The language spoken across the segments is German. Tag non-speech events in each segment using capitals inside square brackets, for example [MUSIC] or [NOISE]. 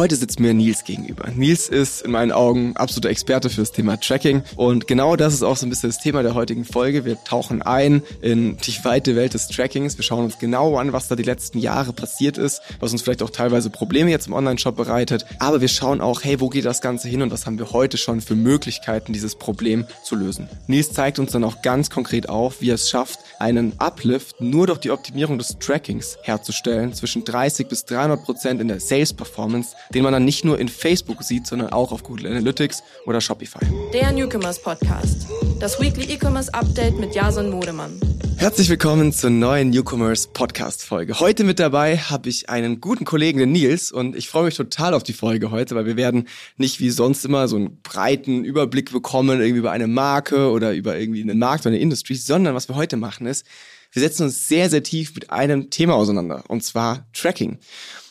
Heute sitzt mir Nils gegenüber. Nils ist in meinen Augen absoluter Experte für das Thema Tracking und genau das ist auch so ein bisschen das Thema der heutigen Folge. Wir tauchen ein in die weite Welt des Trackings. Wir schauen uns genau an, was da die letzten Jahre passiert ist, was uns vielleicht auch teilweise Probleme jetzt im Online-Shop bereitet. Aber wir schauen auch, hey, wo geht das Ganze hin und was haben wir heute schon für Möglichkeiten, dieses Problem zu lösen. Nils zeigt uns dann auch ganz konkret auf, wie er es schafft, einen Uplift nur durch die Optimierung des Trackings herzustellen zwischen 30 bis 300 Prozent in der Sales Performance den man dann nicht nur in Facebook sieht, sondern auch auf Google Analytics oder Shopify. Der Newcomers Podcast. Das Weekly E-Commerce Update mit Jason Modemann. Herzlich willkommen zur neuen Newcomers Podcast Folge. Heute mit dabei habe ich einen guten Kollegen, den Nils, und ich freue mich total auf die Folge heute, weil wir werden nicht wie sonst immer so einen breiten Überblick bekommen, irgendwie über eine Marke oder über irgendwie einen Markt oder eine Industrie, sondern was wir heute machen ist, wir setzen uns sehr, sehr tief mit einem Thema auseinander, und zwar Tracking.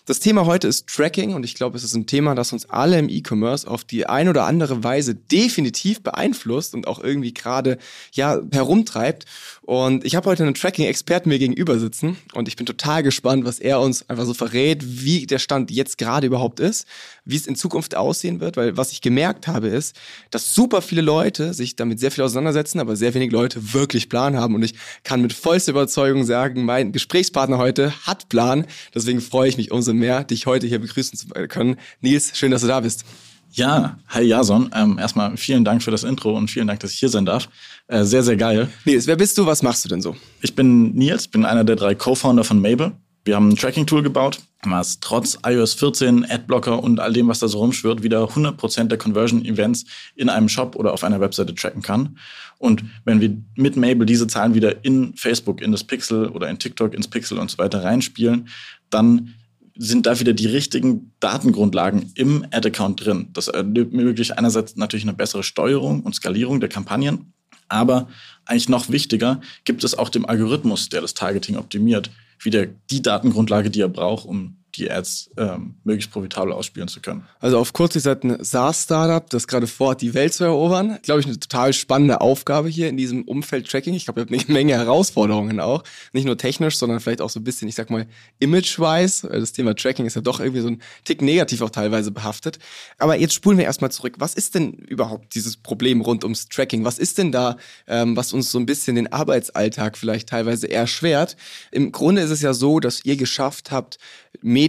Das Thema heute ist Tracking und ich glaube, es ist ein Thema, das uns alle im E-Commerce auf die ein oder andere Weise definitiv beeinflusst und auch irgendwie gerade ja herumtreibt. Und ich habe heute einen Tracking-Experten mir gegenüber sitzen und ich bin total gespannt, was er uns einfach so verrät, wie der Stand jetzt gerade überhaupt ist, wie es in Zukunft aussehen wird, weil was ich gemerkt habe ist, dass super viele Leute sich damit sehr viel auseinandersetzen, aber sehr wenig Leute wirklich Plan haben und ich kann mit vollster Überzeugung sagen, mein Gesprächspartner heute hat Plan, deswegen freue ich mich umso mehr, dich heute hier begrüßen zu können. Nils, schön, dass du da bist. Ja, hi Jason. Ähm, erstmal vielen Dank für das Intro und vielen Dank, dass ich hier sein darf. Äh, sehr, sehr geil. Nils, wer bist du? Was machst du denn so? Ich bin Nils, bin einer der drei Co-Founder von Mabel. Wir haben ein Tracking-Tool gebaut, was trotz iOS 14, Adblocker und all dem, was da so rumschwirrt, wieder 100% der Conversion-Events in einem Shop oder auf einer Webseite tracken kann. Und wenn wir mit Mabel diese Zahlen wieder in Facebook, in das Pixel oder in TikTok, ins Pixel und so weiter reinspielen, dann sind da wieder die richtigen Datengrundlagen im Ad-Account drin. Das ermöglicht einerseits natürlich eine bessere Steuerung und Skalierung der Kampagnen, aber eigentlich noch wichtiger gibt es auch dem Algorithmus, der das Targeting optimiert, wieder die Datengrundlage, die er braucht, um die Ads ähm, möglichst profitabel ausspielen zu können. Also auf kurz, seid ein SaaS-Startup, das gerade vorhat, die Welt zu erobern. Glaube ich, eine total spannende Aufgabe hier in diesem Umfeld Tracking. Ich glaube, ihr habt eine [LAUGHS] Menge Herausforderungen auch. Nicht nur technisch, sondern vielleicht auch so ein bisschen, ich sag mal, image-wise. Das Thema Tracking ist ja doch irgendwie so ein Tick negativ auch teilweise behaftet. Aber jetzt spulen wir erstmal zurück. Was ist denn überhaupt dieses Problem rund ums Tracking? Was ist denn da, ähm, was uns so ein bisschen den Arbeitsalltag vielleicht teilweise erschwert? Im Grunde ist es ja so, dass ihr geschafft habt,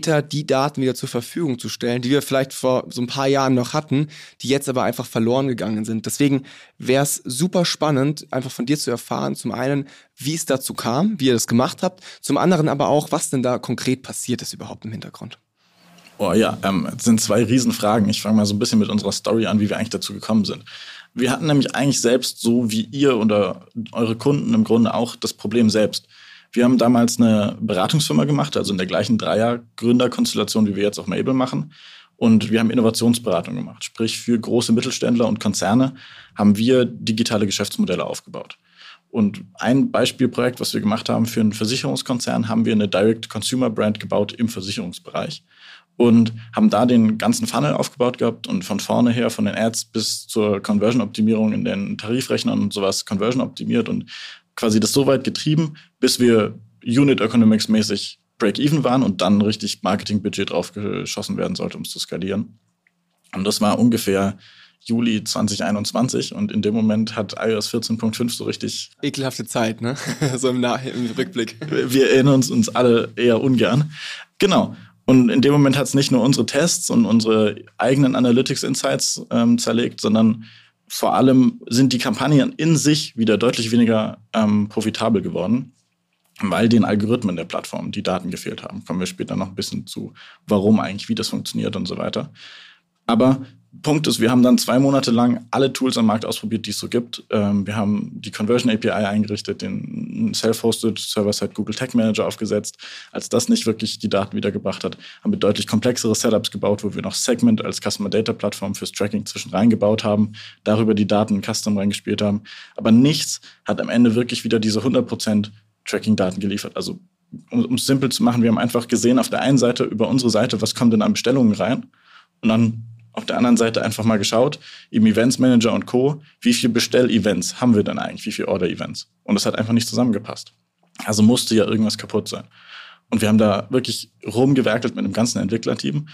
Meta die Daten wieder zur Verfügung zu stellen, die wir vielleicht vor so ein paar Jahren noch hatten, die jetzt aber einfach verloren gegangen sind. Deswegen wäre es super spannend, einfach von dir zu erfahren, zum einen, wie es dazu kam, wie ihr das gemacht habt, zum anderen aber auch, was denn da konkret passiert ist überhaupt im Hintergrund. Oh ja, ähm, das sind zwei Riesenfragen. Ich fange mal so ein bisschen mit unserer Story an, wie wir eigentlich dazu gekommen sind. Wir hatten nämlich eigentlich selbst, so wie ihr oder eure Kunden im Grunde auch, das Problem selbst. Wir haben damals eine Beratungsfirma gemacht, also in der gleichen Dreier-Gründerkonstellation, wie wir jetzt auch Mabel machen. Und wir haben Innovationsberatung gemacht. Sprich, für große Mittelständler und Konzerne haben wir digitale Geschäftsmodelle aufgebaut. Und ein Beispielprojekt, was wir gemacht haben für einen Versicherungskonzern, haben wir eine Direct-Consumer-Brand gebaut im Versicherungsbereich und haben da den ganzen Funnel aufgebaut gehabt und von vorne her, von den Ads bis zur Conversion-Optimierung in den Tarifrechnern und sowas Conversion optimiert und quasi das so weit getrieben, bis wir Unit Economics mäßig Break-Even waren und dann richtig Marketing-Budget draufgeschossen werden sollte, um es zu skalieren. Und das war ungefähr Juli 2021 und in dem Moment hat iOS 14.5 so richtig. Ekelhafte Zeit, ne? [LAUGHS] so im, Nach im Rückblick. Wir erinnern uns, uns alle eher ungern. Genau. Und in dem Moment hat es nicht nur unsere Tests und unsere eigenen Analytics Insights ähm, zerlegt, sondern vor allem sind die Kampagnen in sich wieder deutlich weniger ähm, profitabel geworden, weil den Algorithmen der Plattform die Daten gefehlt haben. Kommen wir später noch ein bisschen zu, warum eigentlich, wie das funktioniert und so weiter. Aber Punkt ist, wir haben dann zwei Monate lang alle Tools am Markt ausprobiert, die es so gibt. Ähm, wir haben die Conversion API eingerichtet, den Self-Hosted Server-Side Google Tag Manager aufgesetzt. Als das nicht wirklich die Daten wiedergebracht hat, haben wir deutlich komplexere Setups gebaut, wo wir noch Segment als Customer Data Plattform fürs Tracking zwischen reingebaut haben, darüber die Daten in Custom reingespielt haben. Aber nichts hat am Ende wirklich wieder diese 100% Tracking-Daten geliefert. Also um es simpel zu machen, wir haben einfach gesehen auf der einen Seite über unsere Seite, was kommt denn an Bestellungen rein und dann auf der anderen Seite einfach mal geschaut, im Events Manager und Co., wie viele Bestell-Events haben wir denn eigentlich, wie viele Order-Events? Und das hat einfach nicht zusammengepasst. Also musste ja irgendwas kaputt sein. Und wir haben da wirklich rumgewerkelt mit dem ganzen Entwicklerteam.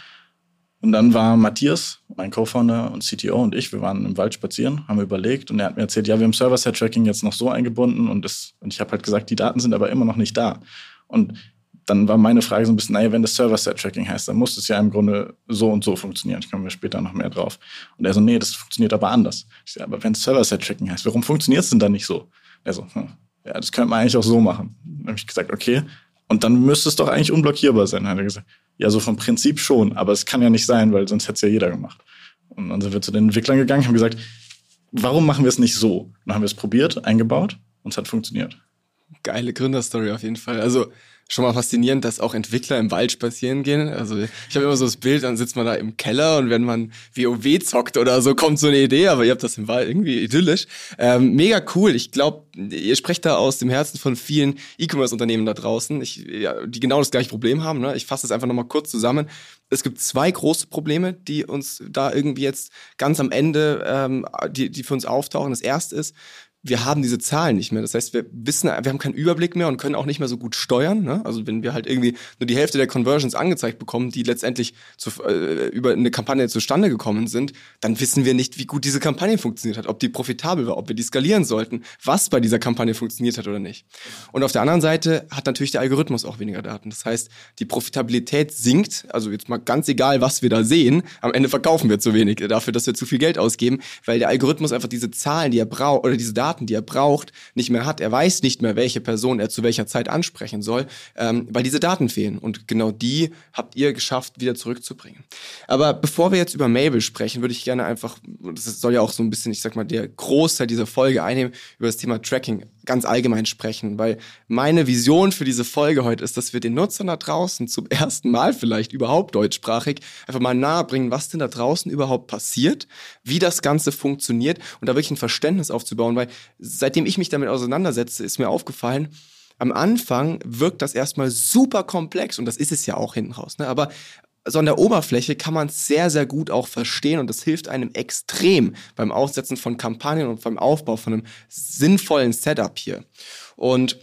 Und dann war Matthias, mein Co-Founder und CTO und ich, wir waren im Wald spazieren, haben überlegt und er hat mir erzählt, ja, wir haben Server-Side-Tracking jetzt noch so eingebunden und, das, und ich habe halt gesagt, die Daten sind aber immer noch nicht da. Und dann war meine Frage so ein bisschen, naja, wenn das Server-Side-Tracking heißt, dann muss es ja im Grunde so und so funktionieren. Ich komme später noch mehr drauf. Und er so, nee, das funktioniert aber anders. Ich so, aber wenn es Server-Side-Tracking heißt, warum funktioniert es denn dann nicht so? Er so, hm, ja, das könnte man eigentlich auch so machen. Dann habe ich gesagt, okay, und dann müsste es doch eigentlich unblockierbar sein, hat er gesagt. Ja, so vom Prinzip schon, aber es kann ja nicht sein, weil sonst hätte es ja jeder gemacht. Und dann sind wir zu den Entwicklern gegangen, haben gesagt, warum machen wir es nicht so? dann haben wir es probiert, eingebaut und es hat funktioniert. Geile Gründerstory auf jeden Fall. Also schon mal faszinierend, dass auch Entwickler im Wald spazieren gehen. Also ich habe immer so das Bild, dann sitzt man da im Keller und wenn man WoW zockt oder so, kommt so eine Idee, aber ihr habt das im Wald irgendwie idyllisch. Ähm, mega cool. Ich glaube, ihr sprecht da aus dem Herzen von vielen E-Commerce-Unternehmen da draußen, ich, ja, die genau das gleiche Problem haben. Ne? Ich fasse es einfach nochmal kurz zusammen. Es gibt zwei große Probleme, die uns da irgendwie jetzt ganz am Ende, ähm, die, die für uns auftauchen. Das erste ist, wir haben diese Zahlen nicht mehr. Das heißt, wir wissen, wir haben keinen Überblick mehr und können auch nicht mehr so gut steuern. Ne? Also wenn wir halt irgendwie nur die Hälfte der Conversions angezeigt bekommen, die letztendlich zu, äh, über eine Kampagne zustande gekommen sind, dann wissen wir nicht, wie gut diese Kampagne funktioniert hat, ob die profitabel war, ob wir die skalieren sollten, was bei dieser Kampagne funktioniert hat oder nicht. Und auf der anderen Seite hat natürlich der Algorithmus auch weniger Daten. Das heißt, die Profitabilität sinkt. Also jetzt mal ganz egal, was wir da sehen, am Ende verkaufen wir zu wenig dafür, dass wir zu viel Geld ausgeben, weil der Algorithmus einfach diese Zahlen, die er braucht, oder diese Daten Daten, die er braucht, nicht mehr hat. Er weiß nicht mehr, welche Person er zu welcher Zeit ansprechen soll, ähm, weil diese Daten fehlen. Und genau die habt ihr geschafft, wieder zurückzubringen. Aber bevor wir jetzt über Mabel sprechen, würde ich gerne einfach, das soll ja auch so ein bisschen, ich sag mal, der Großteil dieser Folge einnehmen, über das Thema Tracking ganz allgemein sprechen, weil meine Vision für diese Folge heute ist, dass wir den Nutzern da draußen zum [LAUGHS] ersten Mal vielleicht überhaupt deutschsprachig einfach mal nahebringen, was denn da draußen überhaupt passiert, wie das Ganze funktioniert und da wirklich ein Verständnis aufzubauen, weil seitdem ich mich damit auseinandersetze, ist mir aufgefallen, am Anfang wirkt das erstmal super komplex und das ist es ja auch hinten raus. Ne? Aber so an der Oberfläche kann man es sehr, sehr gut auch verstehen und das hilft einem extrem beim Aufsetzen von Kampagnen und beim Aufbau von einem sinnvollen Setup hier. Und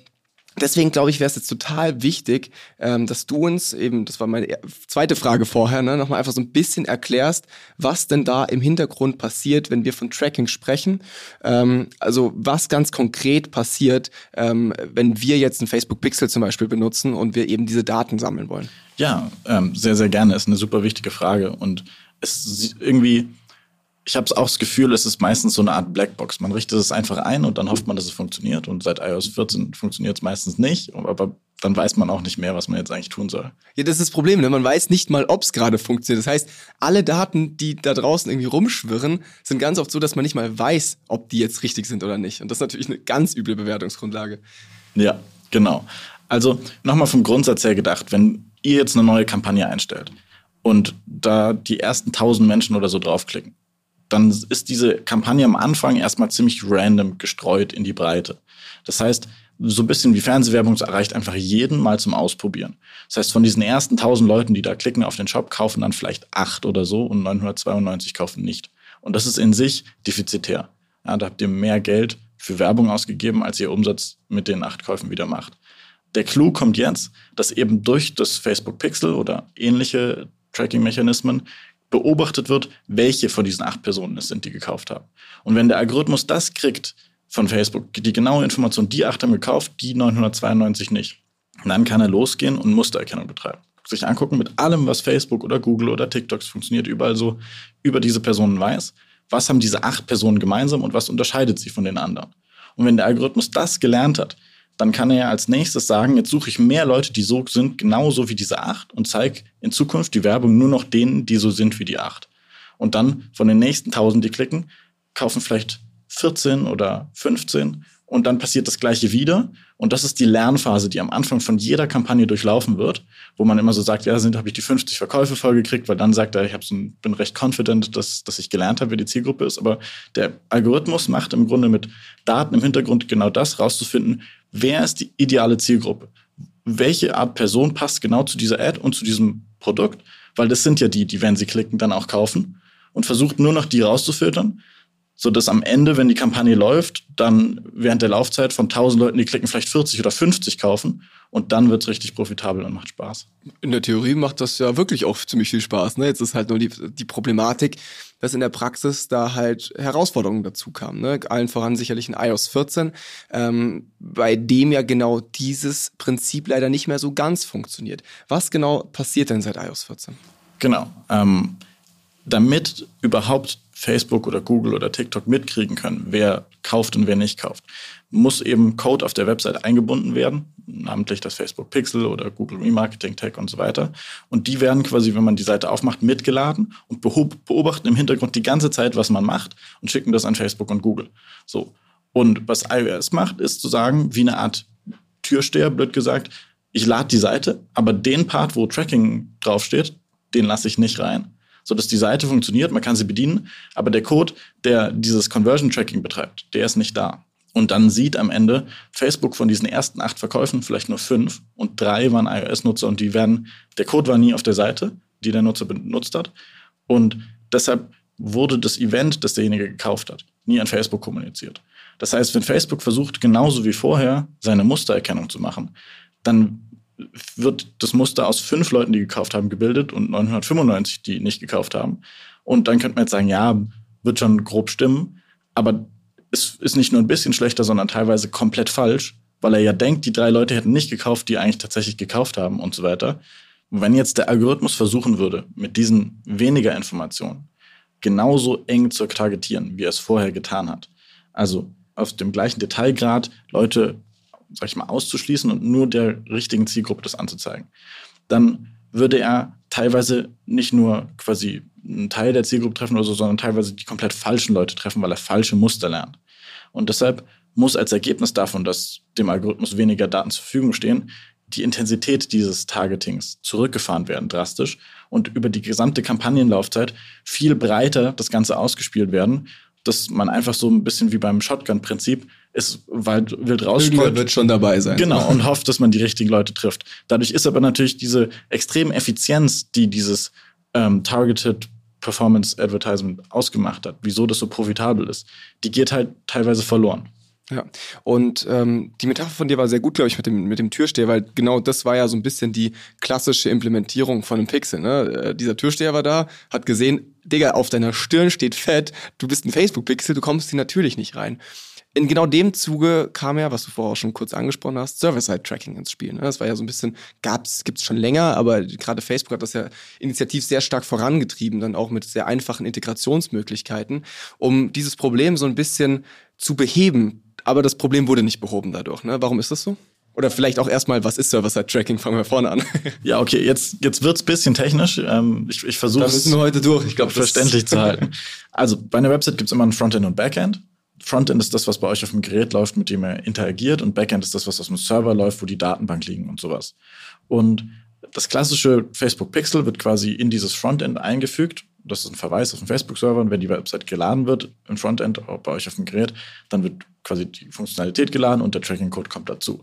Deswegen glaube ich, wäre es jetzt total wichtig, ähm, dass du uns eben, das war meine zweite Frage vorher, ne, nochmal einfach so ein bisschen erklärst, was denn da im Hintergrund passiert, wenn wir von Tracking sprechen. Ähm, also was ganz konkret passiert, ähm, wenn wir jetzt ein Facebook Pixel zum Beispiel benutzen und wir eben diese Daten sammeln wollen. Ja, ähm, sehr, sehr gerne. Ist eine super wichtige Frage und es irgendwie ich habe auch das Gefühl, es ist meistens so eine Art Blackbox. Man richtet es einfach ein und dann hofft man, dass es funktioniert. Und seit iOS 14 funktioniert es meistens nicht. Aber dann weiß man auch nicht mehr, was man jetzt eigentlich tun soll. Ja, das ist das Problem. Ne? Man weiß nicht mal, ob es gerade funktioniert. Das heißt, alle Daten, die da draußen irgendwie rumschwirren, sind ganz oft so, dass man nicht mal weiß, ob die jetzt richtig sind oder nicht. Und das ist natürlich eine ganz üble Bewertungsgrundlage. Ja, genau. Also nochmal vom Grundsatz her gedacht, wenn ihr jetzt eine neue Kampagne einstellt und da die ersten tausend Menschen oder so draufklicken, dann ist diese Kampagne am Anfang erstmal ziemlich random gestreut in die Breite. Das heißt, so ein bisschen wie Fernsehwerbung, es erreicht einfach jeden mal zum Ausprobieren. Das heißt, von diesen ersten 1000 Leuten, die da klicken auf den Shop, kaufen dann vielleicht acht oder so und 992 kaufen nicht. Und das ist in sich defizitär. Ja, da habt ihr mehr Geld für Werbung ausgegeben, als ihr Umsatz mit den acht Käufen wieder macht. Der Clou kommt jetzt, dass eben durch das Facebook Pixel oder ähnliche Tracking-Mechanismen beobachtet wird, welche von diesen acht Personen es sind, die gekauft haben. Und wenn der Algorithmus das kriegt von Facebook, die genaue Information, die acht haben gekauft, die 992 nicht, dann kann er losgehen und Mustererkennung betreiben. Sich angucken mit allem, was Facebook oder Google oder TikToks funktioniert, überall so über diese Personen weiß, was haben diese acht Personen gemeinsam und was unterscheidet sie von den anderen. Und wenn der Algorithmus das gelernt hat, dann kann er ja als nächstes sagen, jetzt suche ich mehr Leute, die so sind, genauso wie diese acht und zeige in Zukunft die Werbung nur noch denen, die so sind wie die acht. Und dann von den nächsten tausend, die klicken, kaufen vielleicht 14 oder 15 und dann passiert das Gleiche wieder. Und das ist die Lernphase, die am Anfang von jeder Kampagne durchlaufen wird, wo man immer so sagt, ja, sind habe ich die 50 Verkäufe vollgekriegt, weil dann sagt er, ich so bin recht confident, dass, dass ich gelernt habe, wer die Zielgruppe ist. Aber der Algorithmus macht im Grunde mit Daten im Hintergrund genau das, rauszufinden, wer ist die ideale Zielgruppe? Welche Art Person passt genau zu dieser Ad und zu diesem Produkt? Weil das sind ja die, die, wenn sie klicken, dann auch kaufen und versucht nur noch die rauszufiltern so dass am Ende, wenn die Kampagne läuft, dann während der Laufzeit von 1000 Leuten, die klicken, vielleicht 40 oder 50 kaufen und dann wird es richtig profitabel und macht Spaß. In der Theorie macht das ja wirklich auch ziemlich viel Spaß. Ne? Jetzt ist halt nur die, die Problematik, dass in der Praxis da halt Herausforderungen dazu kamen. Ne? Allen voran sicherlich in iOS 14, ähm, bei dem ja genau dieses Prinzip leider nicht mehr so ganz funktioniert. Was genau passiert denn seit iOS 14? Genau. Ähm, damit überhaupt Facebook oder Google oder TikTok mitkriegen können, wer kauft und wer nicht kauft, muss eben Code auf der Website eingebunden werden, namentlich das Facebook Pixel oder Google Remarketing Tag und so weiter. Und die werden quasi, wenn man die Seite aufmacht, mitgeladen und beobachten im Hintergrund die ganze Zeit, was man macht und schicken das an Facebook und Google. So. Und was iOS macht, ist zu sagen, wie eine Art Türsteher, blöd gesagt, ich lade die Seite, aber den Part, wo Tracking draufsteht, den lasse ich nicht rein so dass die Seite funktioniert, man kann sie bedienen, aber der Code, der dieses Conversion Tracking betreibt, der ist nicht da. Und dann sieht am Ende Facebook von diesen ersten acht Verkäufen vielleicht nur fünf und drei waren iOS-Nutzer und die werden, der Code war nie auf der Seite, die der Nutzer benutzt hat. Und deshalb wurde das Event, das derjenige gekauft hat, nie an Facebook kommuniziert. Das heißt, wenn Facebook versucht, genauso wie vorher seine Mustererkennung zu machen, dann wird das Muster aus fünf Leuten, die gekauft haben, gebildet und 995, die nicht gekauft haben. Und dann könnte man jetzt sagen, ja, wird schon grob stimmen, aber es ist nicht nur ein bisschen schlechter, sondern teilweise komplett falsch, weil er ja denkt, die drei Leute hätten nicht gekauft, die eigentlich tatsächlich gekauft haben und so weiter. Wenn jetzt der Algorithmus versuchen würde, mit diesen weniger Informationen genauso eng zu targetieren, wie er es vorher getan hat, also auf dem gleichen Detailgrad Leute sag ich mal, auszuschließen und nur der richtigen Zielgruppe das anzuzeigen. Dann würde er teilweise nicht nur quasi einen Teil der Zielgruppe treffen oder so, sondern teilweise die komplett falschen Leute treffen, weil er falsche Muster lernt. Und deshalb muss als Ergebnis davon, dass dem Algorithmus weniger Daten zur Verfügung stehen, die Intensität dieses Targetings zurückgefahren werden drastisch und über die gesamte Kampagnenlaufzeit viel breiter das Ganze ausgespielt werden, dass man einfach so ein bisschen wie beim Shotgun-Prinzip ist weit wild rausstreut. wird schon dabei sein. Genau, [LAUGHS] und hofft, dass man die richtigen Leute trifft. Dadurch ist aber natürlich diese extreme Effizienz, die dieses ähm, Targeted Performance Advertisement ausgemacht hat, wieso das so profitabel ist, die geht halt teilweise verloren. Ja, und ähm, die Metapher von dir war sehr gut, glaube ich, mit dem, mit dem Türsteher, weil genau das war ja so ein bisschen die klassische Implementierung von einem Pixel. Ne? Äh, dieser Türsteher war da, hat gesehen, Digga, auf deiner Stirn steht fett, du bist ein Facebook-Pixel, du kommst hier natürlich nicht rein in genau dem Zuge kam ja, was du vorher auch schon kurz angesprochen hast, Server-Side-Tracking ins Spiel. Ne? Das war ja so ein bisschen, gab's, gibt's schon länger, aber gerade Facebook hat das ja initiativ sehr stark vorangetrieben, dann auch mit sehr einfachen Integrationsmöglichkeiten, um dieses Problem so ein bisschen zu beheben. Aber das Problem wurde nicht behoben dadurch. Ne? Warum ist das so? Oder vielleicht auch erstmal, was ist Server-Side-Tracking? Fangen wir vorne an. [LAUGHS] ja, okay, jetzt, jetzt wird's bisschen technisch. Ähm, ich ich versuche es. Da müssen wir heute durch. Ich glaube, verständlich zu halten. Also bei einer Website gibt's immer ein Frontend und Backend. Frontend ist das, was bei euch auf dem Gerät läuft, mit dem er interagiert und Backend ist das, was auf dem Server läuft, wo die Datenbank liegen und sowas. Und das klassische Facebook Pixel wird quasi in dieses Frontend eingefügt. Das ist ein Verweis auf den Facebook-Server und wenn die Website geladen wird im Frontend bei euch auf dem Gerät, dann wird quasi die Funktionalität geladen und der Tracking-Code kommt dazu.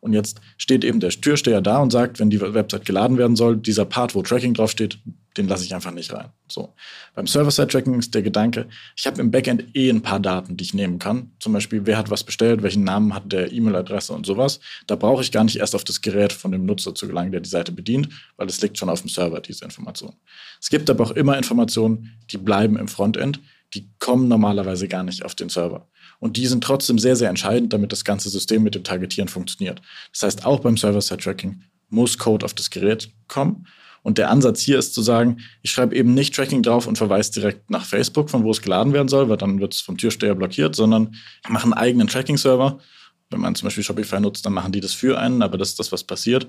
Und jetzt steht eben der Türsteher da und sagt, wenn die Website geladen werden soll, dieser Part, wo Tracking draufsteht, den lasse ich einfach nicht rein. So. Beim Server-Side-Tracking ist der Gedanke, ich habe im Backend eh ein paar Daten, die ich nehmen kann. Zum Beispiel, wer hat was bestellt, welchen Namen hat der E-Mail-Adresse und sowas. Da brauche ich gar nicht erst auf das Gerät von dem Nutzer zu gelangen, der die Seite bedient, weil es liegt schon auf dem Server, diese Information. Es gibt aber auch immer Informationen, die bleiben im Frontend, die kommen normalerweise gar nicht auf den Server. Und die sind trotzdem sehr, sehr entscheidend, damit das ganze System mit dem Targetieren funktioniert. Das heißt, auch beim Server-Side-Tracking muss Code auf das Gerät kommen. Und der Ansatz hier ist zu sagen, ich schreibe eben nicht Tracking drauf und verweise direkt nach Facebook, von wo es geladen werden soll, weil dann wird es vom Türsteher blockiert, sondern ich mache einen eigenen Tracking-Server. Wenn man zum Beispiel Shopify nutzt, dann machen die das für einen, aber das ist das, was passiert.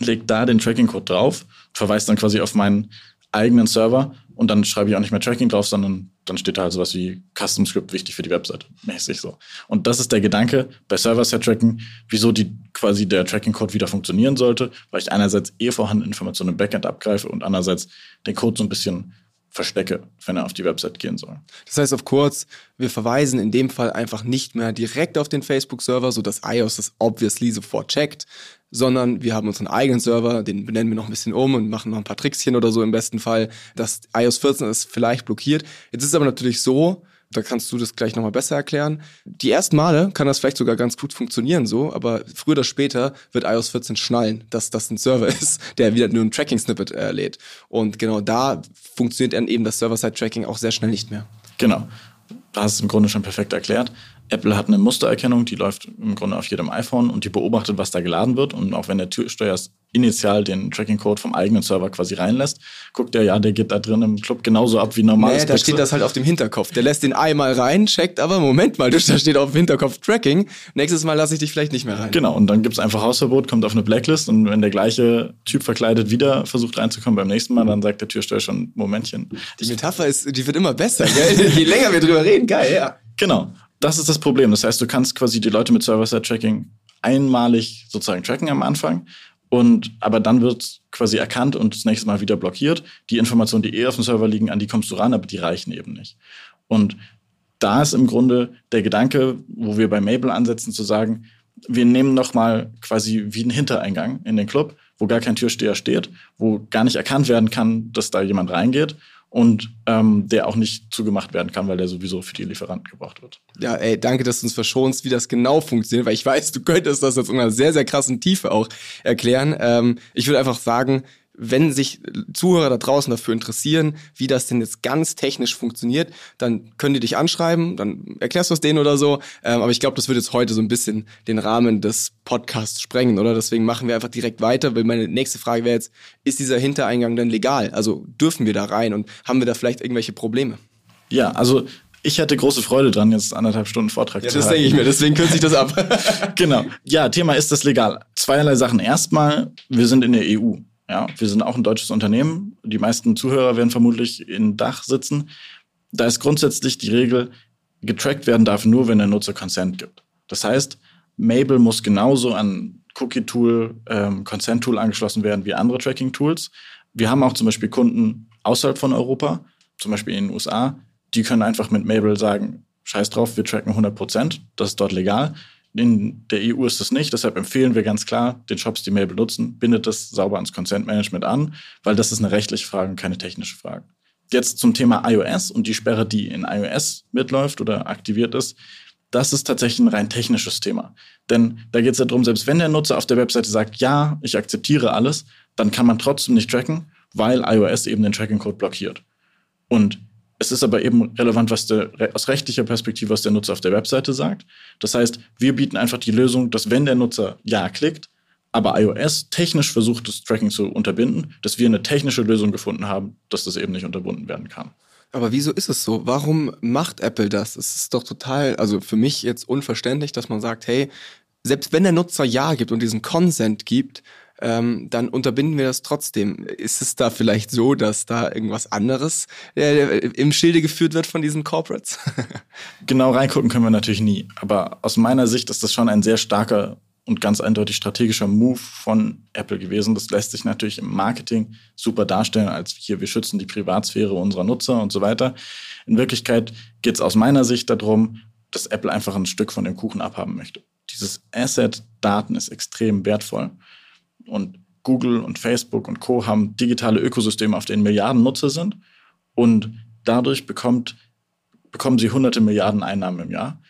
Legt da den Tracking-Code drauf, verweist dann quasi auf meinen eigenen Server und dann schreibe ich auch nicht mehr Tracking drauf, sondern dann steht da halt sowas wie Custom Script wichtig für die Website, mäßig so. Und das ist der Gedanke bei Server-Side-Tracking, wieso die quasi der Tracking-Code wieder funktionieren sollte, weil ich einerseits eh vorhandene Informationen im Backend abgreife und andererseits den Code so ein bisschen verstecke, wenn er auf die Website gehen soll. Das heißt auf kurz, wir verweisen in dem Fall einfach nicht mehr direkt auf den Facebook-Server, sodass iOS das obviously sofort checkt, sondern wir haben unseren eigenen Server, den benennen wir noch ein bisschen um und machen noch ein paar Trickschen oder so im besten Fall, dass iOS 14 ist vielleicht blockiert. Jetzt ist es aber natürlich so, da kannst du das gleich nochmal besser erklären. Die ersten Male kann das vielleicht sogar ganz gut funktionieren so, aber früher oder später wird iOS 14 schnallen, dass das ein Server [LAUGHS] ist, der wieder nur ein Tracking-Snippet äh, lädt. Und genau da funktioniert dann eben das Server-Side-Tracking auch sehr schnell nicht mehr. Genau. Du hast es im Grunde schon perfekt erklärt. Apple hat eine Mustererkennung, die läuft im Grunde auf jedem iPhone und die beobachtet, was da geladen wird. Und auch wenn der Türsteuer initial den Tracking-Code vom eigenen Server quasi reinlässt, guckt er, ja, der geht da drin im Club genauso ab wie normal. Nee, da steht das halt auf dem Hinterkopf. Der lässt den einmal rein, checkt, aber Moment mal, [LAUGHS] da steht auf dem Hinterkopf Tracking. Nächstes Mal lasse ich dich vielleicht nicht mehr rein. Genau, und dann gibt's einfach Hausverbot, kommt auf eine Blacklist und wenn der gleiche Typ verkleidet wieder versucht reinzukommen beim nächsten Mal, dann sagt der Türsteuer schon, Momentchen. Die Metapher ist, die wird immer besser, gell? [LAUGHS] Je länger wir drüber reden, geil, ja. Genau. Das ist das Problem. Das heißt, du kannst quasi die Leute mit Server-Side-Tracking einmalig sozusagen tracken am Anfang. Und, aber dann wird quasi erkannt und das nächste Mal wieder blockiert. Die Informationen, die eh auf dem Server liegen, an die kommst du ran, aber die reichen eben nicht. Und da ist im Grunde der Gedanke, wo wir bei Mabel ansetzen, zu sagen, wir nehmen nochmal quasi wie einen Hintereingang in den Club, wo gar kein Türsteher steht, wo gar nicht erkannt werden kann, dass da jemand reingeht und ähm, der auch nicht zugemacht werden kann, weil der sowieso für die Lieferanten gebraucht wird. Ja, ey, danke, dass du uns verschonst, wie das genau funktioniert, weil ich weiß, du könntest das jetzt in einer sehr, sehr krassen Tiefe auch erklären. Ähm, ich würde einfach sagen, wenn sich Zuhörer da draußen dafür interessieren, wie das denn jetzt ganz technisch funktioniert, dann können die dich anschreiben, dann erklärst du es denen oder so. Ähm, aber ich glaube, das wird jetzt heute so ein bisschen den Rahmen des Podcasts sprengen, oder? Deswegen machen wir einfach direkt weiter, weil meine nächste Frage wäre jetzt, ist dieser Hintereingang denn legal? Also dürfen wir da rein und haben wir da vielleicht irgendwelche Probleme? Ja, also ich hatte große Freude dran, jetzt anderthalb Stunden Vortrag ja, zu halten. Das denke ich mir, deswegen kürze ich das ab. [LAUGHS] genau. Ja, Thema ist das legal. Zweierlei Sachen. Erstmal, wir sind in der EU. Ja, wir sind auch ein deutsches Unternehmen. Die meisten Zuhörer werden vermutlich in Dach sitzen. Da ist grundsätzlich die Regel, getrackt werden darf nur, wenn der Nutzer Consent gibt. Das heißt, Mabel muss genauso an Cookie-Tool, ähm, Consent-Tool angeschlossen werden wie andere Tracking-Tools. Wir haben auch zum Beispiel Kunden außerhalb von Europa, zum Beispiel in den USA, die können einfach mit Mabel sagen, scheiß drauf, wir tracken 100 Prozent, das ist dort legal. In der EU ist es nicht, deshalb empfehlen wir ganz klar den Shops, die Mail benutzen, bindet das sauber ans Consent Management an, weil das ist eine rechtliche Frage und keine technische Frage. Jetzt zum Thema iOS und die Sperre, die in iOS mitläuft oder aktiviert ist. Das ist tatsächlich ein rein technisches Thema. Denn da geht es ja darum, selbst wenn der Nutzer auf der Webseite sagt, ja, ich akzeptiere alles, dann kann man trotzdem nicht tracken, weil iOS eben den Tracking-Code blockiert. Und es ist aber eben relevant, was der, aus rechtlicher Perspektive, was der Nutzer auf der Webseite sagt. Das heißt, wir bieten einfach die Lösung, dass wenn der Nutzer Ja klickt, aber iOS technisch versucht, das Tracking zu unterbinden, dass wir eine technische Lösung gefunden haben, dass das eben nicht unterbunden werden kann. Aber wieso ist es so? Warum macht Apple das? Es ist doch total, also für mich jetzt unverständlich, dass man sagt, hey, selbst wenn der Nutzer Ja gibt und diesen Consent gibt, ähm, dann unterbinden wir das trotzdem. Ist es da vielleicht so, dass da irgendwas anderes äh, im Schilde geführt wird von diesen Corporates? [LAUGHS] genau reingucken können wir natürlich nie. Aber aus meiner Sicht ist das schon ein sehr starker und ganz eindeutig strategischer Move von Apple gewesen. Das lässt sich natürlich im Marketing super darstellen, als hier, wir schützen die Privatsphäre unserer Nutzer und so weiter. In Wirklichkeit geht es aus meiner Sicht darum, dass Apple einfach ein Stück von dem Kuchen abhaben möchte. Dieses Asset Daten ist extrem wertvoll. Und Google und Facebook und Co. haben digitale Ökosysteme, auf denen Milliarden Nutzer sind. Und dadurch bekommt, bekommen sie hunderte Milliarden Einnahmen im Jahr.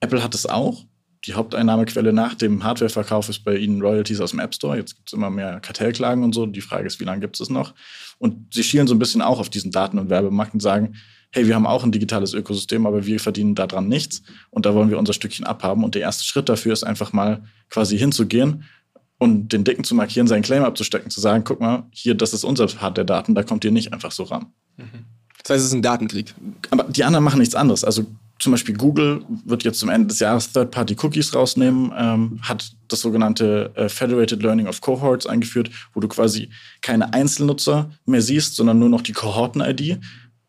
Apple hat es auch. Die Haupteinnahmequelle nach dem Hardwareverkauf ist bei ihnen Royalties aus dem App Store. Jetzt gibt es immer mehr Kartellklagen und so. Die Frage ist, wie lange gibt es noch? Und sie schielen so ein bisschen auch auf diesen Daten- und Werbemarkt und sagen, hey, wir haben auch ein digitales Ökosystem, aber wir verdienen daran nichts und da wollen wir unser Stückchen abhaben. Und der erste Schritt dafür ist einfach mal quasi hinzugehen und den Dicken zu markieren, seinen Claim abzustecken, zu sagen, guck mal, hier, das ist unser Part der Daten, da kommt ihr nicht einfach so ran. Das heißt, es ist ein Datenkrieg. Aber die anderen machen nichts anderes. Also zum Beispiel Google wird jetzt zum Ende des Jahres Third-Party-Cookies rausnehmen, ähm, hat das sogenannte äh, Federated Learning of Cohorts eingeführt, wo du quasi keine Einzelnutzer mehr siehst, sondern nur noch die Kohorten-ID.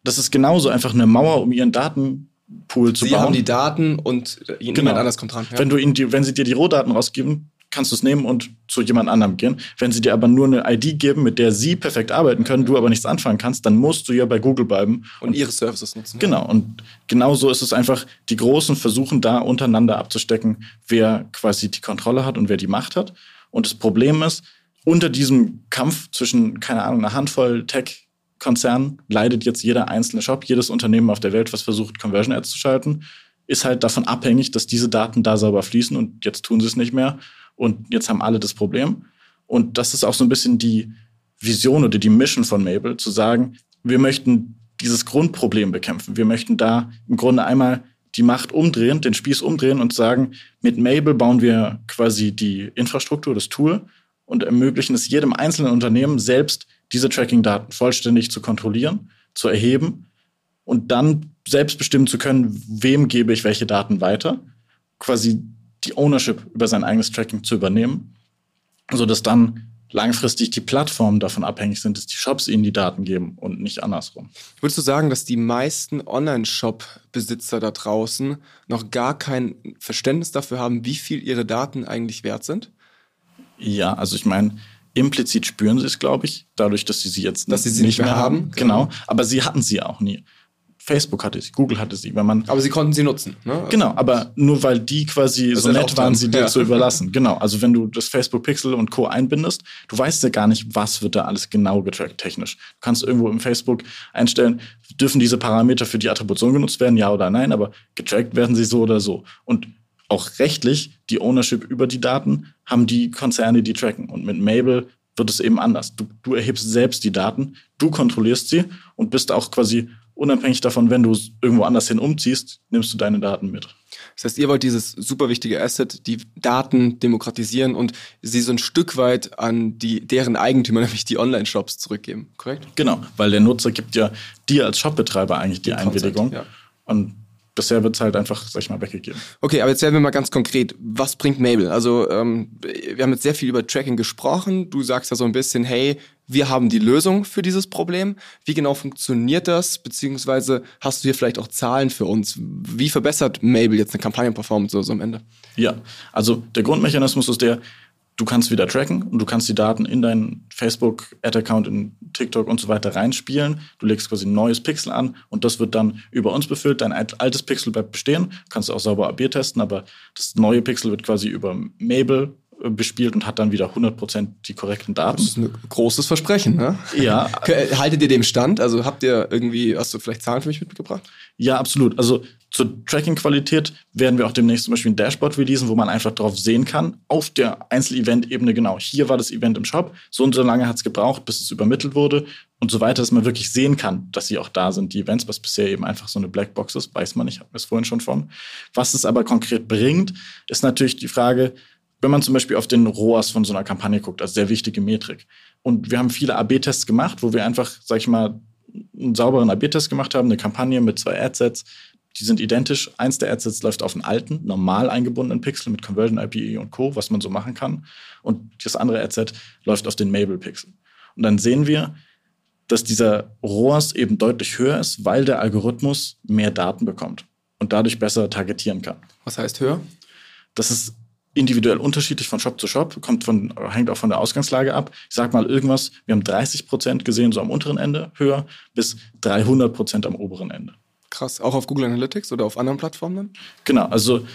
Das ist genauso einfach eine Mauer um ihren Datenpool zu sie bauen. Sie haben die Daten und niemand genau. anders kommt dran. Ja. Wenn, du ihnen die, wenn sie dir die Rohdaten rausgeben, kannst du es nehmen und zu jemand anderem gehen. Wenn sie dir aber nur eine ID geben, mit der sie perfekt arbeiten können, du aber nichts anfangen kannst, dann musst du ja bei Google bleiben. Und, und ihre Services nutzen. Genau. Und genau so ist es einfach, die Großen versuchen da untereinander abzustecken, wer quasi die Kontrolle hat und wer die Macht hat. Und das Problem ist, unter diesem Kampf zwischen, keine Ahnung, einer Handvoll Tech Konzern leidet jetzt jeder einzelne Shop, jedes Unternehmen auf der Welt, was versucht, Conversion Ads zu schalten, ist halt davon abhängig, dass diese Daten da sauber fließen und jetzt tun sie es nicht mehr und jetzt haben alle das Problem. Und das ist auch so ein bisschen die Vision oder die Mission von Mabel, zu sagen, wir möchten dieses Grundproblem bekämpfen. Wir möchten da im Grunde einmal die Macht umdrehen, den Spieß umdrehen und sagen, mit Mabel bauen wir quasi die Infrastruktur, das Tool und ermöglichen es jedem einzelnen Unternehmen selbst, diese Tracking-Daten vollständig zu kontrollieren, zu erheben und dann selbst bestimmen zu können, wem gebe ich welche Daten weiter, quasi die Ownership über sein eigenes Tracking zu übernehmen, sodass dann langfristig die Plattformen davon abhängig sind, dass die Shops ihnen die Daten geben und nicht andersrum. Würdest du sagen, dass die meisten Online-Shop-Besitzer da draußen noch gar kein Verständnis dafür haben, wie viel ihre Daten eigentlich wert sind? Ja, also ich meine, implizit spüren sie es, glaube ich, dadurch, dass sie sie jetzt dass sie sie nicht mehr haben. Genau, aber sie hatten sie auch nie. Facebook hatte sie, Google hatte sie, wenn man. Aber sie konnten sie nutzen, ne? Genau, aber nur weil die quasi so nett waren, sie dir ja. zu [LAUGHS] überlassen. Genau. Also wenn du das Facebook Pixel und Co. einbindest, du weißt ja gar nicht, was wird da alles genau getrackt technisch. Du kannst irgendwo im Facebook einstellen, dürfen diese Parameter für die Attribution genutzt werden, ja oder nein, aber getrackt werden sie so oder so. Und auch rechtlich, die Ownership über die Daten, haben die Konzerne, die tracken. Und mit Mabel wird es eben anders. Du, du erhebst selbst die Daten, du kontrollierst sie und bist auch quasi unabhängig davon, wenn du irgendwo anders hin umziehst, nimmst du deine Daten mit. Das heißt, ihr wollt dieses super wichtige Asset, die Daten demokratisieren und sie so ein Stück weit an die, deren Eigentümer, [LAUGHS] nämlich die Online-Shops, zurückgeben, korrekt? Genau, weil der Nutzer gibt ja dir als Shopbetreiber eigentlich die, die Einwilligung. Ja. Und bisher wird es halt einfach, sag ich mal, weggegeben. Okay, aber jetzt werden wir mal ganz konkret. Was bringt Mabel? Also ähm, wir haben jetzt sehr viel über Tracking gesprochen. Du sagst ja so ein bisschen, hey, wir haben die Lösung für dieses Problem. Wie genau funktioniert das? Beziehungsweise hast du hier vielleicht auch Zahlen für uns? Wie verbessert Mabel jetzt eine Kampagnenperformance so, am Ende? Ja, also der Grundmechanismus ist der, du kannst wieder tracken und du kannst die Daten in deinen Facebook-Ad-Account, in TikTok und so weiter reinspielen. Du legst quasi ein neues Pixel an und das wird dann über uns befüllt. Dein altes Pixel bleibt bestehen, kannst du auch sauber AB testen, aber das neue Pixel wird quasi über Mabel bespielt und hat dann wieder 100% die korrekten Daten. Das ist ein großes Versprechen, ne? Ja. [LAUGHS] Haltet ihr dem Stand? Also habt ihr irgendwie, hast du vielleicht Zahlen für mich mitgebracht? Ja, absolut. Also zur Tracking-Qualität werden wir auch demnächst zum Beispiel ein Dashboard releasen, wo man einfach drauf sehen kann, auf der Einzel-Event-Ebene genau. Hier war das Event im Shop, so und so lange hat es gebraucht, bis es übermittelt wurde und so weiter, dass man wirklich sehen kann, dass sie auch da sind, die Events, was bisher eben einfach so eine Blackbox ist, weiß man nicht, hatten wir es vorhin schon von. Was es aber konkret bringt, ist natürlich die Frage, wenn man zum Beispiel auf den ROAS von so einer Kampagne guckt, also sehr wichtige Metrik. Und wir haben viele AB-Tests gemacht, wo wir einfach, sag ich mal, einen sauberen AB-Test gemacht haben, eine Kampagne mit zwei Adsets, die sind identisch. Eins der Adsets läuft auf einen alten, normal eingebundenen Pixel mit Conversion IPE und Co., was man so machen kann. Und das andere Adset läuft auf den Mabel Pixel. Und dann sehen wir, dass dieser ROAS eben deutlich höher ist, weil der Algorithmus mehr Daten bekommt und dadurch besser targetieren kann. Was heißt höher? Das ist individuell unterschiedlich von Shop zu Shop, kommt von, hängt auch von der Ausgangslage ab. Ich sag mal irgendwas, wir haben 30 Prozent gesehen, so am unteren Ende höher, bis 300 Prozent am oberen Ende. Krass, auch auf Google Analytics oder auf anderen Plattformen dann? Genau, also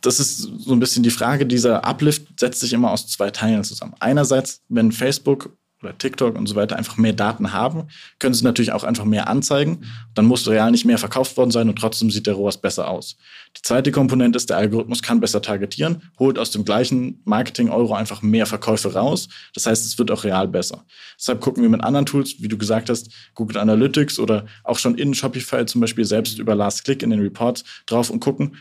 das ist so ein bisschen die Frage, dieser Uplift setzt sich immer aus zwei Teilen zusammen. Einerseits, wenn Facebook oder TikTok und so weiter einfach mehr Daten haben, können sie natürlich auch einfach mehr anzeigen. Dann muss real nicht mehr verkauft worden sein und trotzdem sieht der ROAS besser aus. Die zweite Komponente ist, der Algorithmus kann besser targetieren, holt aus dem gleichen Marketing-Euro einfach mehr Verkäufe raus. Das heißt, es wird auch real besser. Deshalb gucken wir mit anderen Tools, wie du gesagt hast, Google Analytics oder auch schon in Shopify zum Beispiel selbst über Last Click in den Reports drauf und gucken,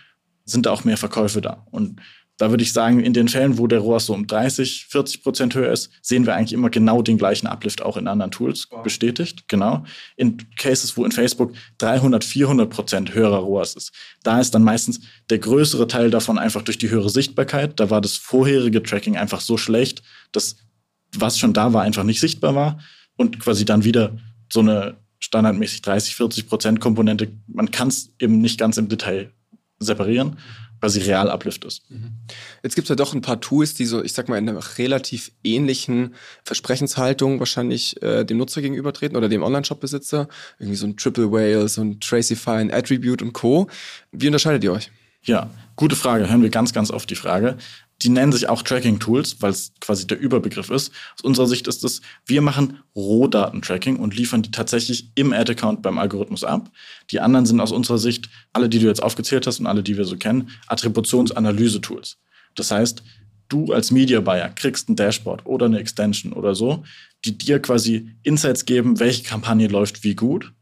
sind da auch mehr Verkäufe da. Und da würde ich sagen, in den Fällen, wo der ROAS so um 30, 40 Prozent höher ist, sehen wir eigentlich immer genau den gleichen Uplift auch in anderen Tools wow. bestätigt. Genau. In Cases, wo in Facebook 300, 400 Prozent höherer ROAS ist, da ist dann meistens der größere Teil davon einfach durch die höhere Sichtbarkeit. Da war das vorherige Tracking einfach so schlecht, dass was schon da war, einfach nicht sichtbar war und quasi dann wieder so eine standardmäßig 30, 40 Prozent Komponente, man kann es eben nicht ganz im Detail separieren quasi real Uplift ist. Mhm. Jetzt gibt es ja doch ein paar Tools, die so, ich sag mal, in einer relativ ähnlichen Versprechenshaltung wahrscheinlich äh, dem Nutzer gegenübertreten oder dem Online-Shop-Besitzer. Irgendwie so ein Triple Whale, so ein Tracify, ein Attribute und Co. Wie unterscheidet ihr euch? Ja, gute Frage. Hören wir ganz, ganz oft die Frage. Die nennen sich auch Tracking-Tools, weil es quasi der Überbegriff ist. Aus unserer Sicht ist es, wir machen Rohdatentracking und liefern die tatsächlich im Ad-Account beim Algorithmus ab. Die anderen sind aus unserer Sicht, alle, die du jetzt aufgezählt hast und alle, die wir so kennen, Attributionsanalyse-Tools. Das heißt, du als Media Buyer kriegst ein Dashboard oder eine Extension oder so, die dir quasi Insights geben, welche Kampagne läuft wie gut,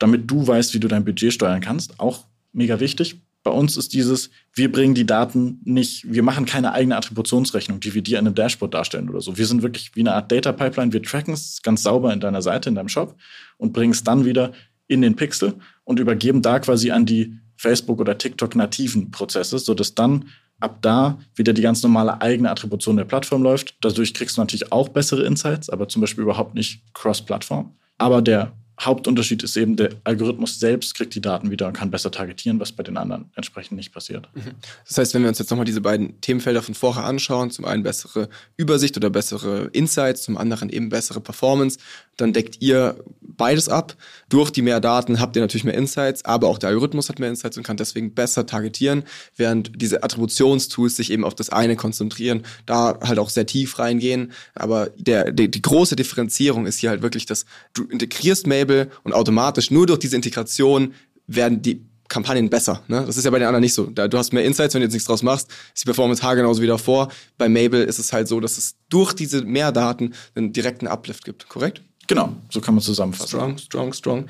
damit du weißt, wie du dein Budget steuern kannst. Auch mega wichtig bei uns ist dieses, wir bringen die Daten nicht, wir machen keine eigene Attributionsrechnung, die wir dir in einem Dashboard darstellen oder so. Wir sind wirklich wie eine Art Data Pipeline. Wir tracken es ganz sauber in deiner Seite, in deinem Shop und bringen es dann wieder in den Pixel und übergeben da quasi an die Facebook oder TikTok nativen Prozesse, sodass dann ab da wieder die ganz normale eigene Attribution der Plattform läuft. Dadurch kriegst du natürlich auch bessere Insights, aber zum Beispiel überhaupt nicht cross-Plattform. Aber der Hauptunterschied ist eben, der Algorithmus selbst kriegt die Daten wieder und kann besser targetieren, was bei den anderen entsprechend nicht passiert. Mhm. Das heißt, wenn wir uns jetzt nochmal diese beiden Themenfelder von vorher anschauen, zum einen bessere Übersicht oder bessere Insights, zum anderen eben bessere Performance, dann deckt ihr beides ab. Durch die mehr Daten habt ihr natürlich mehr Insights, aber auch der Algorithmus hat mehr Insights und kann deswegen besser targetieren, während diese Attributionstools sich eben auf das eine konzentrieren, da halt auch sehr tief reingehen. Aber der, die, die große Differenzierung ist hier halt wirklich, dass du integrierst Mabel und automatisch nur durch diese Integration werden die Kampagnen besser. Ne? Das ist ja bei den anderen nicht so. Da, du hast mehr Insights, wenn du jetzt nichts draus machst, ist die Performance haargenauso wie davor. Bei Mabel ist es halt so, dass es durch diese Mehrdaten einen direkten Uplift gibt, korrekt? Genau, so kann man zusammenfassen. Strong, strong, strong.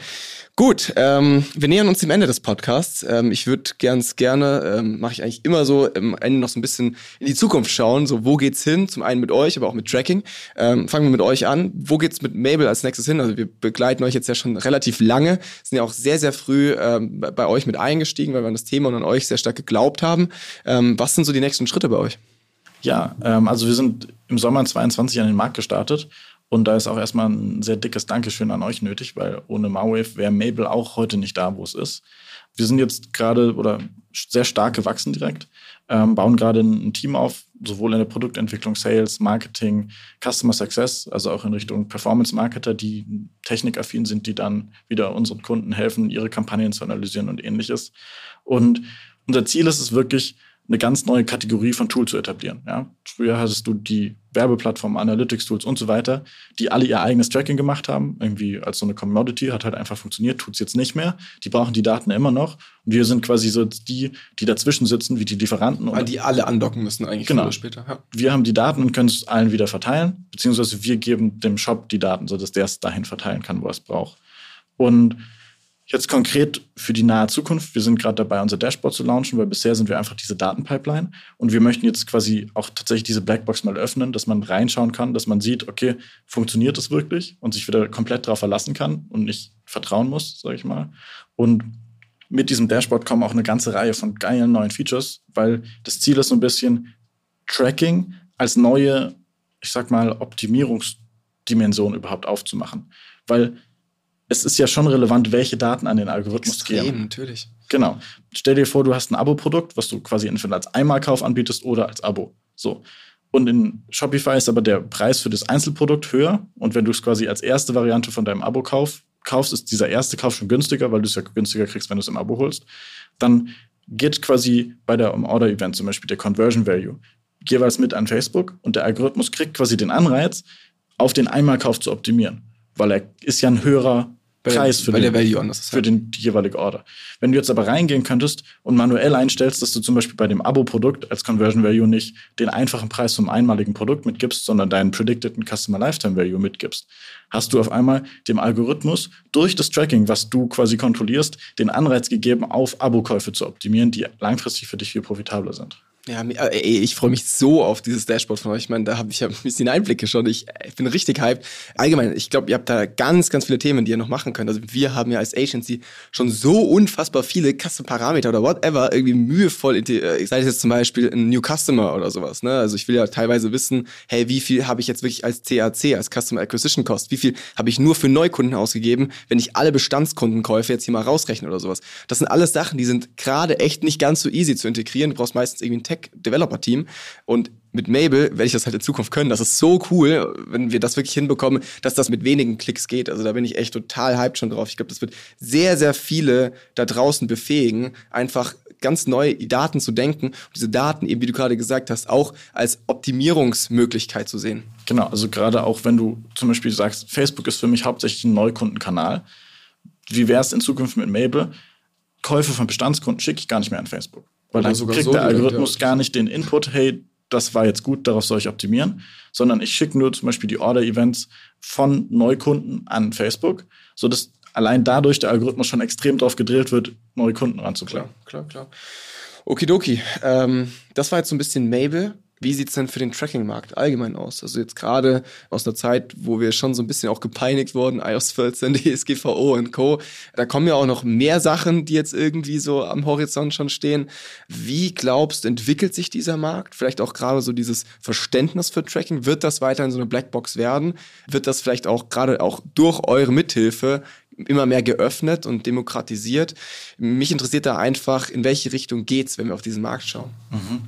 Gut, ähm, wir nähern uns dem Ende des Podcasts. Ähm, ich würde ganz gerne, ähm, mache ich eigentlich immer so, am Ende noch so ein bisschen in die Zukunft schauen. So, wo geht's hin? Zum einen mit euch, aber auch mit Tracking. Ähm, fangen wir mit euch an. Wo geht's mit Mabel als nächstes hin? Also wir begleiten euch jetzt ja schon relativ lange, sind ja auch sehr, sehr früh ähm, bei euch mit eingestiegen, weil wir an das Thema und an euch sehr stark geglaubt haben. Ähm, was sind so die nächsten Schritte bei euch? Ja, ähm, also wir sind im Sommer 22 an den Markt gestartet und da ist auch erstmal ein sehr dickes Dankeschön an euch nötig, weil ohne Mawave wäre Mabel auch heute nicht da, wo es ist. Wir sind jetzt gerade oder sehr stark gewachsen direkt, ähm, bauen gerade ein Team auf, sowohl in der Produktentwicklung, Sales, Marketing, Customer Success, also auch in Richtung Performance Marketer, die technikaffin sind, die dann wieder unseren Kunden helfen, ihre Kampagnen zu analysieren und ähnliches. Und unser Ziel ist es wirklich, eine ganz neue Kategorie von Tool zu etablieren. Ja? Früher hattest du die Werbeplattformen, Analytics-Tools und so weiter, die alle ihr eigenes Tracking gemacht haben. Irgendwie als so eine Commodity hat halt einfach funktioniert, tut es jetzt nicht mehr. Die brauchen die Daten immer noch. Und wir sind quasi so die, die dazwischen sitzen, wie die Lieferanten. Weil die alle andocken müssen eigentlich genau. oder später. Ja. Wir haben die Daten und können es allen wieder verteilen, beziehungsweise wir geben dem Shop die Daten, sodass der es dahin verteilen kann, wo er es braucht. Und Jetzt konkret für die nahe Zukunft. Wir sind gerade dabei, unser Dashboard zu launchen, weil bisher sind wir einfach diese Datenpipeline. Und wir möchten jetzt quasi auch tatsächlich diese Blackbox mal öffnen, dass man reinschauen kann, dass man sieht, okay, funktioniert das wirklich und sich wieder komplett darauf verlassen kann und nicht vertrauen muss, sage ich mal. Und mit diesem Dashboard kommen auch eine ganze Reihe von geilen neuen Features, weil das Ziel ist so ein bisschen Tracking als neue, ich sag mal, Optimierungsdimension überhaupt aufzumachen. Weil es ist ja schon relevant, welche Daten an den Algorithmus Extrem, gehen. natürlich. Genau. Stell dir vor, du hast ein Abo-Produkt, was du quasi entweder als Einmalkauf anbietest oder als Abo. So. Und in Shopify ist aber der Preis für das Einzelprodukt höher. Und wenn du es quasi als erste Variante von deinem Abo kauf, kaufst, ist dieser erste Kauf schon günstiger, weil du es ja günstiger kriegst, wenn du es im Abo holst. Dann geht quasi bei der Order-Event zum Beispiel der Conversion Value jeweils mit an Facebook und der Algorithmus kriegt quasi den Anreiz, auf den Einmalkauf zu optimieren. Weil er ist ja ein höherer Preis für, den, für halt. den, die jeweilige Order. Wenn du jetzt aber reingehen könntest und manuell einstellst, dass du zum Beispiel bei dem Abo-Produkt als Conversion Value nicht den einfachen Preis vom einmaligen Produkt mitgibst, sondern deinen Predicted Customer Lifetime Value mitgibst, hast du auf einmal dem Algorithmus durch das Tracking, was du quasi kontrollierst, den Anreiz gegeben, auf Abo-Käufe zu optimieren, die langfristig für dich viel profitabler sind. Ja, ey, ich freue mich so auf dieses Dashboard von euch. Ich meine, da habe ich ja ein bisschen Einblicke schon. Ich, ich bin richtig hyped. Allgemein, ich glaube, ihr habt da ganz, ganz viele Themen, die ihr noch machen könnt. Also wir haben ja als Agency schon so unfassbar viele Custom-Parameter oder whatever irgendwie mühevoll, äh, sei es jetzt zum Beispiel ein New Customer oder sowas. Ne? Also ich will ja teilweise wissen, hey, wie viel habe ich jetzt wirklich als CAC, als Customer Acquisition Cost? Wie viel habe ich nur für Neukunden ausgegeben, wenn ich alle Bestandskundenkäufe jetzt hier mal rausrechne oder sowas? Das sind alles Sachen, die sind gerade echt nicht ganz so easy zu integrieren. Du brauchst meistens irgendwie ein Tech-Developer-Team. Und mit Mabel werde ich das halt in Zukunft können. Das ist so cool, wenn wir das wirklich hinbekommen, dass das mit wenigen Klicks geht. Also da bin ich echt total hyped schon drauf. Ich glaube, das wird sehr, sehr viele da draußen befähigen, einfach ganz neu Daten zu denken und diese Daten eben, wie du gerade gesagt hast, auch als Optimierungsmöglichkeit zu sehen. Genau, also gerade auch wenn du zum Beispiel sagst, Facebook ist für mich hauptsächlich ein Neukundenkanal. Wie wäre es in Zukunft mit Mabel? Käufe von Bestandskunden schicke ich gar nicht mehr an Facebook. Weil dann kriegt so der Algorithmus ja. gar nicht den Input, hey, das war jetzt gut, darauf soll ich optimieren, sondern ich schicke nur zum Beispiel die Order-Events von Neukunden an Facebook, sodass allein dadurch der Algorithmus schon extrem darauf gedrillt wird, neue Kunden ranzuklären. Klar, klar, klar. Okidoki. Ähm, das war jetzt so ein bisschen Mabel. Wie sieht's denn für den Tracking-Markt allgemein aus? Also jetzt gerade aus einer Zeit, wo wir schon so ein bisschen auch gepeinigt wurden, iOS 14, DSGVO und Co. Da kommen ja auch noch mehr Sachen, die jetzt irgendwie so am Horizont schon stehen. Wie glaubst, entwickelt sich dieser Markt? Vielleicht auch gerade so dieses Verständnis für Tracking. Wird das weiterhin so eine Blackbox werden? Wird das vielleicht auch gerade auch durch eure Mithilfe immer mehr geöffnet und demokratisiert. Mich interessiert da einfach, in welche Richtung geht's, wenn wir auf diesen Markt schauen. Mhm.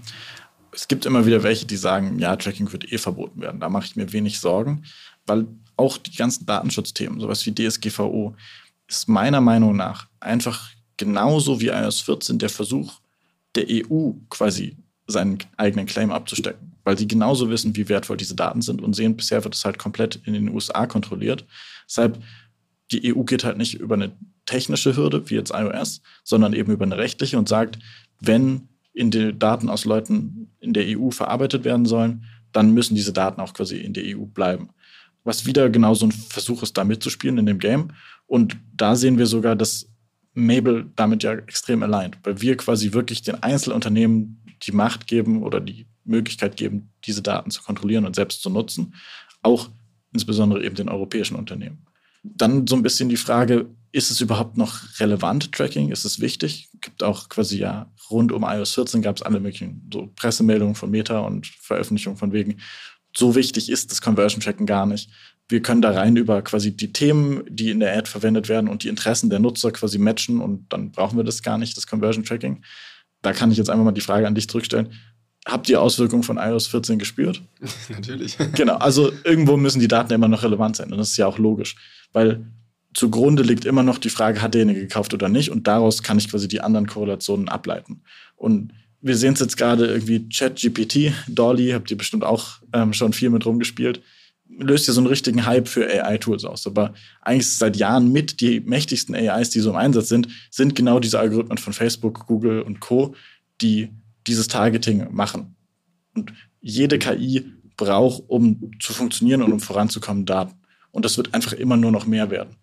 Es gibt immer wieder welche, die sagen, ja, Tracking wird eh verboten werden. Da mache ich mir wenig Sorgen, weil auch die ganzen Datenschutzthemen, sowas wie DSGVO, ist meiner Meinung nach einfach genauso wie iOS 14 der Versuch der EU quasi seinen eigenen Claim abzustecken, weil sie genauso wissen, wie wertvoll diese Daten sind und sehen, bisher wird es halt komplett in den USA kontrolliert. Deshalb die EU geht halt nicht über eine technische Hürde, wie jetzt iOS, sondern eben über eine rechtliche und sagt, wenn in die Daten aus Leuten in der EU verarbeitet werden sollen, dann müssen diese Daten auch quasi in der EU bleiben. Was wieder genau so ein Versuch ist, da mitzuspielen in dem Game. Und da sehen wir sogar, dass Mabel damit ja extrem aligned, weil wir quasi wirklich den Einzelunternehmen die Macht geben oder die Möglichkeit geben, diese Daten zu kontrollieren und selbst zu nutzen. Auch insbesondere eben den europäischen Unternehmen. Dann so ein bisschen die Frage, ist es überhaupt noch relevant, Tracking? Ist es wichtig? Gibt auch quasi ja rund um iOS 14 gab es alle möglichen so Pressemeldungen von Meta und Veröffentlichungen von wegen, so wichtig ist das Conversion Tracken gar nicht. Wir können da rein über quasi die Themen, die in der Ad verwendet werden und die Interessen der Nutzer quasi matchen und dann brauchen wir das gar nicht, das Conversion Tracking. Da kann ich jetzt einfach mal die Frage an dich zurückstellen. Habt ihr Auswirkungen von iOS 14 gespürt? [LAUGHS] Natürlich. Genau, also irgendwo müssen die Daten immer noch relevant sein und das ist ja auch logisch weil zugrunde liegt immer noch die Frage, hat derjenige gekauft oder nicht? Und daraus kann ich quasi die anderen Korrelationen ableiten. Und wir sehen es jetzt gerade irgendwie ChatGPT, Dolly, habt ihr bestimmt auch ähm, schon viel mit rumgespielt, löst ja so einen richtigen Hype für AI-Tools aus. Aber eigentlich seit Jahren mit die mächtigsten AIs, die so im Einsatz sind, sind genau diese Algorithmen von Facebook, Google und Co., die dieses Targeting machen. Und jede KI braucht, um zu funktionieren und um voranzukommen, Daten. Und das wird einfach immer nur noch mehr werden.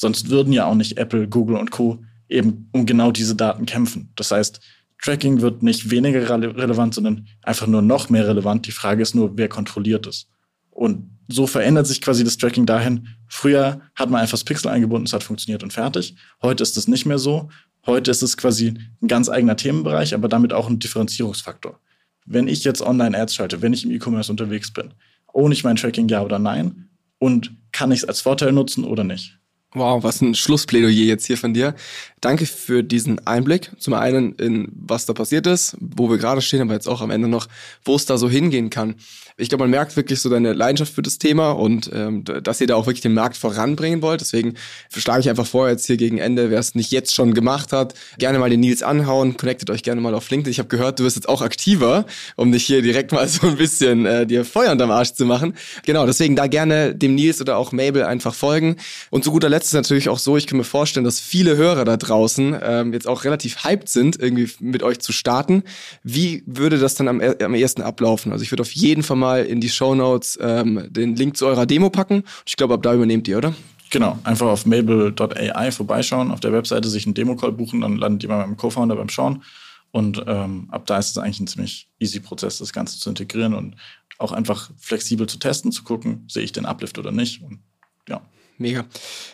Sonst würden ja auch nicht Apple, Google und Co. eben um genau diese Daten kämpfen. Das heißt, Tracking wird nicht weniger rele relevant, sondern einfach nur noch mehr relevant. Die Frage ist nur, wer kontrolliert es? Und so verändert sich quasi das Tracking dahin. Früher hat man einfach das Pixel eingebunden, es hat funktioniert und fertig. Heute ist es nicht mehr so. Heute ist es quasi ein ganz eigener Themenbereich, aber damit auch ein Differenzierungsfaktor. Wenn ich jetzt Online-Ads schalte, wenn ich im E-Commerce unterwegs bin, ohne ich mein Tracking ja oder nein, und kann ich es als Vorteil nutzen oder nicht? Wow, was ein Schlussplädoyer jetzt hier von dir. Danke für diesen Einblick. Zum einen in was da passiert ist, wo wir gerade stehen, aber jetzt auch am Ende noch, wo es da so hingehen kann. Ich glaube, man merkt wirklich so deine Leidenschaft für das Thema und ähm, dass ihr da auch wirklich den Markt voranbringen wollt. Deswegen schlage ich einfach vor, jetzt hier gegen Ende, wer es nicht jetzt schon gemacht hat, gerne mal den Nils anhauen, connectet euch gerne mal auf LinkedIn. Ich habe gehört, du wirst jetzt auch aktiver, um dich hier direkt mal [LAUGHS] so ein bisschen äh, dir Feuer unterm Arsch zu machen. Genau, deswegen da gerne dem Nils oder auch Mabel einfach folgen. Und zu guter Letzt ist natürlich auch so, ich kann mir vorstellen, dass viele Hörer da draußen ähm, jetzt auch relativ hyped sind, irgendwie mit euch zu starten. Wie würde das dann am, am ersten ablaufen? Also ich würde auf jeden Fall mal in die Show Notes ähm, den Link zu eurer Demo packen. Ich glaube, ab da übernehmt ihr, oder? Genau, einfach auf mabel.ai vorbeischauen, auf der Webseite sich einen Demo-Call buchen, dann landet ihr bei meinem Co-Founder beim Sean. Und ähm, ab da ist es eigentlich ein ziemlich easy Prozess, das Ganze zu integrieren und auch einfach flexibel zu testen, zu gucken, sehe ich den Uplift oder nicht. Und ja. Mega.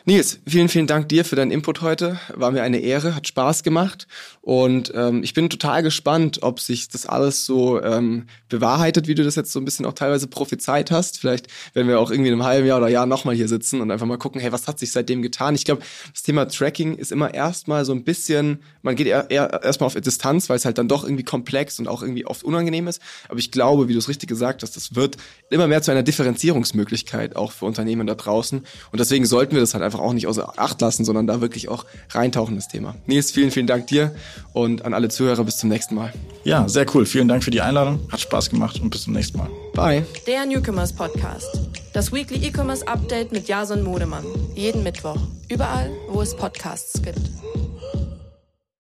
Nils, vielen, vielen Dank dir für deinen Input heute. War mir eine Ehre, hat Spaß gemacht. Und ähm, ich bin total gespannt, ob sich das alles so ähm, bewahrheitet, wie du das jetzt so ein bisschen auch teilweise prophezeit hast. Vielleicht werden wir auch irgendwie in einem halben Jahr oder Jahr nochmal hier sitzen und einfach mal gucken, hey, was hat sich seitdem getan? Ich glaube, das Thema Tracking ist immer erstmal so ein bisschen, man geht eher, eher erstmal auf Distanz, weil es halt dann doch irgendwie komplex und auch irgendwie oft unangenehm ist. Aber ich glaube, wie du es richtig gesagt hast, das wird immer mehr zu einer Differenzierungsmöglichkeit auch für Unternehmen da draußen. Und deswegen deswegen sollten wir das halt einfach auch nicht außer Acht lassen, sondern da wirklich auch reintauchen das Thema. Nils, vielen, vielen Dank dir und an alle Zuhörer bis zum nächsten Mal. Ja, sehr cool. Vielen Dank für die Einladung. Hat Spaß gemacht und bis zum nächsten Mal. Bye. Der Newcomers Podcast. Das Weekly E-Commerce Update mit Jason Modemann. Jeden Mittwoch. Überall, wo es Podcasts gibt.